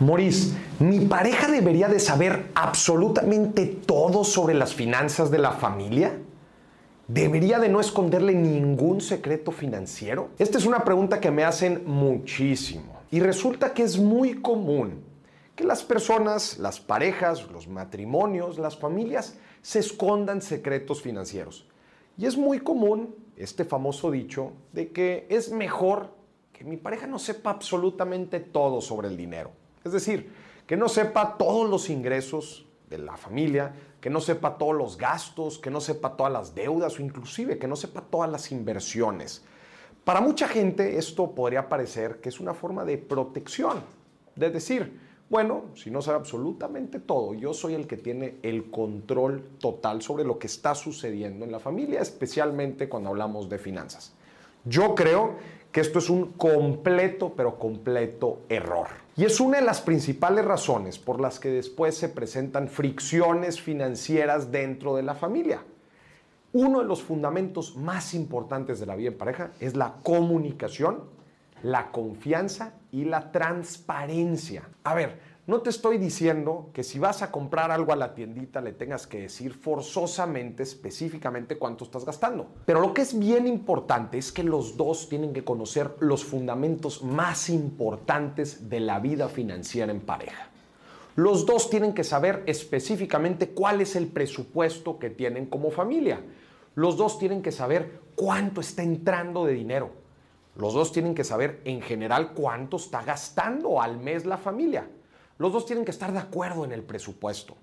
Maurice, ¿mi pareja debería de saber absolutamente todo sobre las finanzas de la familia? ¿Debería de no esconderle ningún secreto financiero? Esta es una pregunta que me hacen muchísimo y resulta que es muy común que las personas, las parejas, los matrimonios, las familias se escondan secretos financieros. Y es muy común este famoso dicho de que es mejor que mi pareja no sepa absolutamente todo sobre el dinero. Es decir, que no sepa todos los ingresos de la familia, que no sepa todos los gastos, que no sepa todas las deudas o inclusive que no sepa todas las inversiones. Para mucha gente esto podría parecer que es una forma de protección, de decir, bueno, si no sabe absolutamente todo, yo soy el que tiene el control total sobre lo que está sucediendo en la familia, especialmente cuando hablamos de finanzas. Yo creo que esto es un completo, pero completo error. Y es una de las principales razones por las que después se presentan fricciones financieras dentro de la familia. Uno de los fundamentos más importantes de la vida en pareja es la comunicación, la confianza y la transparencia. A ver, no te estoy diciendo que si vas a comprar algo a la tiendita le tengas que decir forzosamente, específicamente cuánto estás gastando. Pero lo que es bien importante es que los dos tienen que conocer los fundamentos más importantes de la vida financiera en pareja. Los dos tienen que saber específicamente cuál es el presupuesto que tienen como familia. Los dos tienen que saber cuánto está entrando de dinero. Los dos tienen que saber en general cuánto está gastando al mes la familia. Los dos tienen que estar de acuerdo en el presupuesto.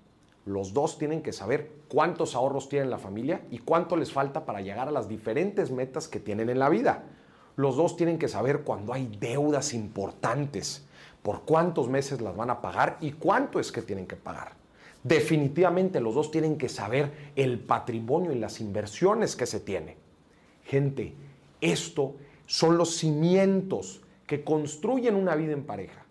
Los dos tienen que saber cuántos ahorros tiene la familia y cuánto les falta para llegar a las diferentes metas que tienen en la vida. Los dos tienen que saber cuando hay deudas importantes, por cuántos meses las van a pagar y cuánto es que tienen que pagar. Definitivamente los dos tienen que saber el patrimonio y las inversiones que se tiene. Gente, esto son los cimientos que construyen una vida en pareja.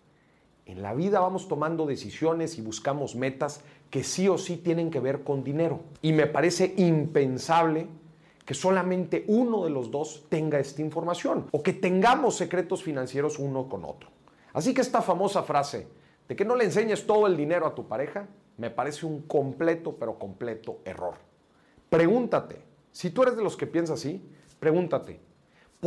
En la vida vamos tomando decisiones y buscamos metas que sí o sí tienen que ver con dinero. Y me parece impensable que solamente uno de los dos tenga esta información o que tengamos secretos financieros uno con otro. Así que esta famosa frase de que no le enseñes todo el dinero a tu pareja me parece un completo pero completo error. Pregúntate, si tú eres de los que piensas así, pregúntate,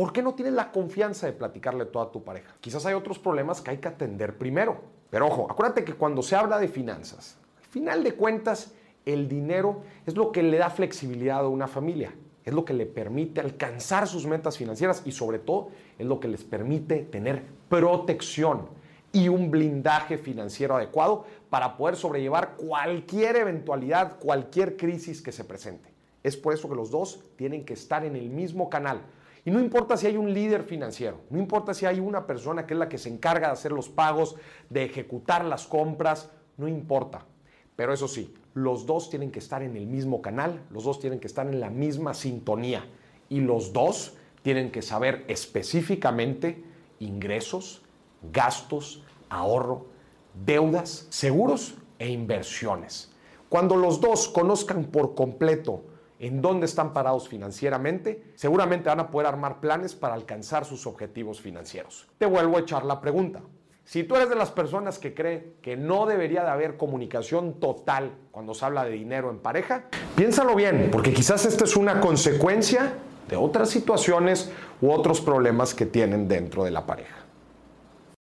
¿Por qué no tienes la confianza de platicarle todo a tu pareja? Quizás hay otros problemas que hay que atender primero. Pero ojo, acuérdate que cuando se habla de finanzas, al final de cuentas, el dinero es lo que le da flexibilidad a una familia, es lo que le permite alcanzar sus metas financieras y sobre todo es lo que les permite tener protección y un blindaje financiero adecuado para poder sobrellevar cualquier eventualidad, cualquier crisis que se presente. Es por eso que los dos tienen que estar en el mismo canal y no importa si hay un líder financiero, no importa si hay una persona que es la que se encarga de hacer los pagos, de ejecutar las compras, no importa. Pero eso sí, los dos tienen que estar en el mismo canal, los dos tienen que estar en la misma sintonía y los dos tienen que saber específicamente ingresos, gastos, ahorro, deudas, seguros e inversiones. Cuando los dos conozcan por completo en dónde están parados financieramente, seguramente van a poder armar planes para alcanzar sus objetivos financieros. Te vuelvo a echar la pregunta. Si tú eres de las personas que cree que no debería de haber comunicación total cuando se habla de dinero en pareja, piénsalo bien, porque quizás esta es una consecuencia de otras situaciones u otros problemas que tienen dentro de la pareja.